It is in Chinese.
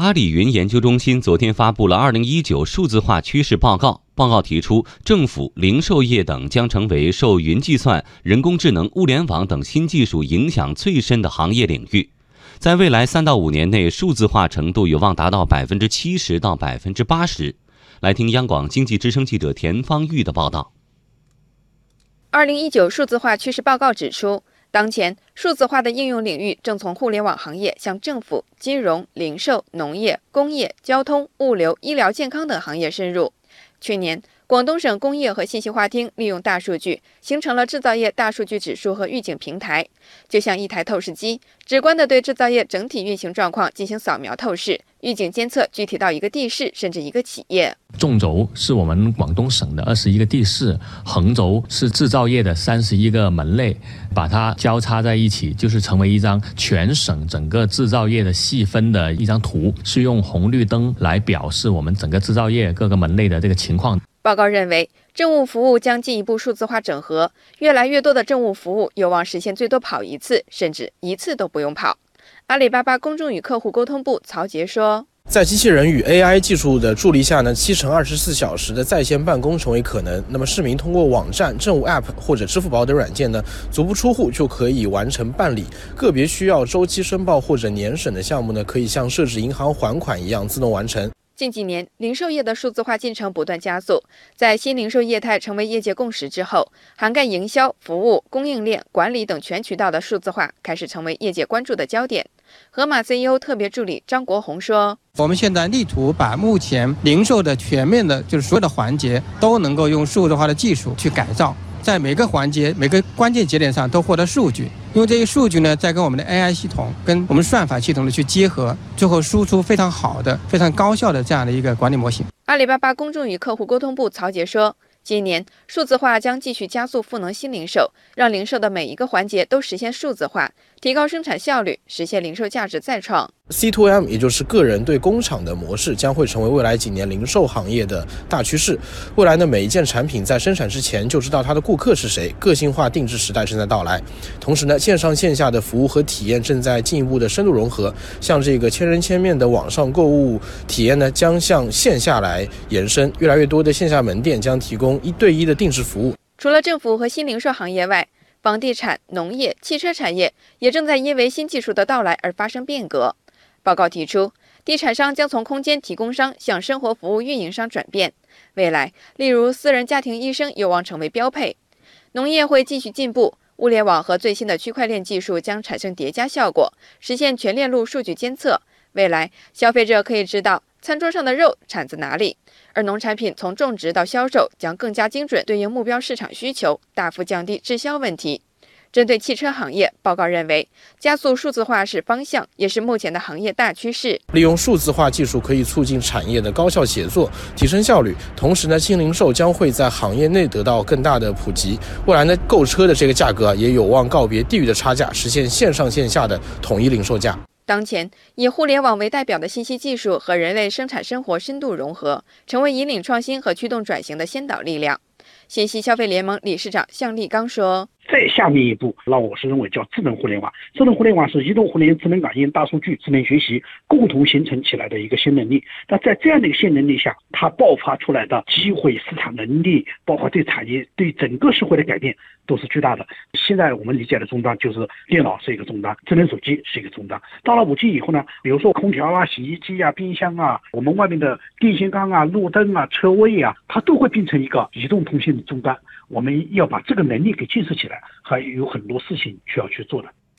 阿里云研究中心昨天发布了《二零一九数字化趋势报告》。报告提出，政府、零售业等将成为受云计算、人工智能、物联网等新技术影响最深的行业领域。在未来三到五年内，数字化程度有望达到百分之七十到百分之八十。来听央广经济之声记者田方玉的报道。二零一九数字化趋势报告指出。当前，数字化的应用领域正从互联网行业向政府、金融、零售、农业、工业、交通、物流、医疗健康等行业深入。去年。广东省工业和信息化厅利用大数据，形成了制造业大数据指数和预警平台，就像一台透视机，直观地对制造业整体运行状况进行扫描透视，预警监测具体到一个地市甚至一个企业。纵轴是我们广东省的二十一个地市，横轴是制造业的三十一个门类，把它交叉在一起，就是成为一张全省整个制造业的细分的一张图，是用红绿灯来表示我们整个制造业各个门类的这个情况。报告认为，政务服务将进一步数字化整合，越来越多的政务服务有望实现最多跑一次，甚至一次都不用跑。阿里巴巴公众与客户沟通部曹杰说：“在机器人与 AI 技术的助力下呢，七乘二十四小时的在线办公成为可能。那么，市民通过网站、政务 App 或者支付宝等软件呢，足不出户就可以完成办理。个别需要周期申报或者年审的项目呢，可以像设置银行还款一样自动完成。”近几年，零售业的数字化进程不断加速。在新零售业态成为业界共识之后，涵盖营销、服务、供应链、管理等全渠道的数字化开始成为业界关注的焦点。盒马 CEO 特别助理张国红说：“我们现在力图把目前零售的全面的，就是所有的环节都能够用数字化的技术去改造。”在每个环节、每个关键节点上都获得数据，因为这些数据呢，再跟我们的 AI 系统、跟我们算法系统的去结合，最后输出非常好的、非常高效的这样的一个管理模型。阿里巴巴公众与客户沟通部曹杰说。今年数字化将继续加速赋能新零售，让零售的每一个环节都实现数字化，提高生产效率，实现零售价值再创。C to M，也就是个人对工厂的模式，将会成为未来几年零售行业的大趋势。未来呢，每一件产品在生产之前就知道它的顾客是谁，个性化定制时代正在到来。同时呢，线上线下的服务和体验正在进一步的深度融合，像这个千人千面的网上购物体验呢，将向线下来延伸。越来越多的线下门店将提供一对一的定制服务。除了政府和新零售行业外，房地产、农业、汽车产业也正在因为新技术的到来而发生变革。报告提出，地产商将从空间提供商向生活服务运营商转变。未来，例如私人家庭医生有望成为标配。农业会继续进步，物联网和最新的区块链技术将产生叠加效果，实现全链路数据监测。未来，消费者可以知道餐桌上的肉产自哪里，而农产品从种植到销售将更加精准，对应目标市场需求，大幅降低滞销问题。针对汽车行业，报告认为，加速数字化是方向，也是目前的行业大趋势。利用数字化技术可以促进产业的高效协作，提升效率。同时呢，新零售将会在行业内得到更大的普及。未来呢，购车的这个价格也有望告别地域的差价，实现线上线下的统一零售价。当前，以互联网为代表的信息技术和人类生产生活深度融合，成为引领创新和驱动转型的先导力量。信息消费联盟理事长向立刚说。再下面一步，那我是认为叫智能互联网。智能互联网是移动互联、智能感应、大数据、智能学习共同形成起来的一个新能力。那在这样的一个新能力下，它爆发出来的机会、市场能力，包括对产业、对整个社会的改变，都是巨大的。现在我们理解的终端就是电脑是一个终端，智能手机是一个终端。到了五 G 以后呢，比如说空调啊、洗衣机啊、冰箱啊，我们外面的电线杆啊、路灯啊、车位啊，它都会变成一个移动通信的终端。我们要把这个能力给建设起来，还有很多事情需要去做的。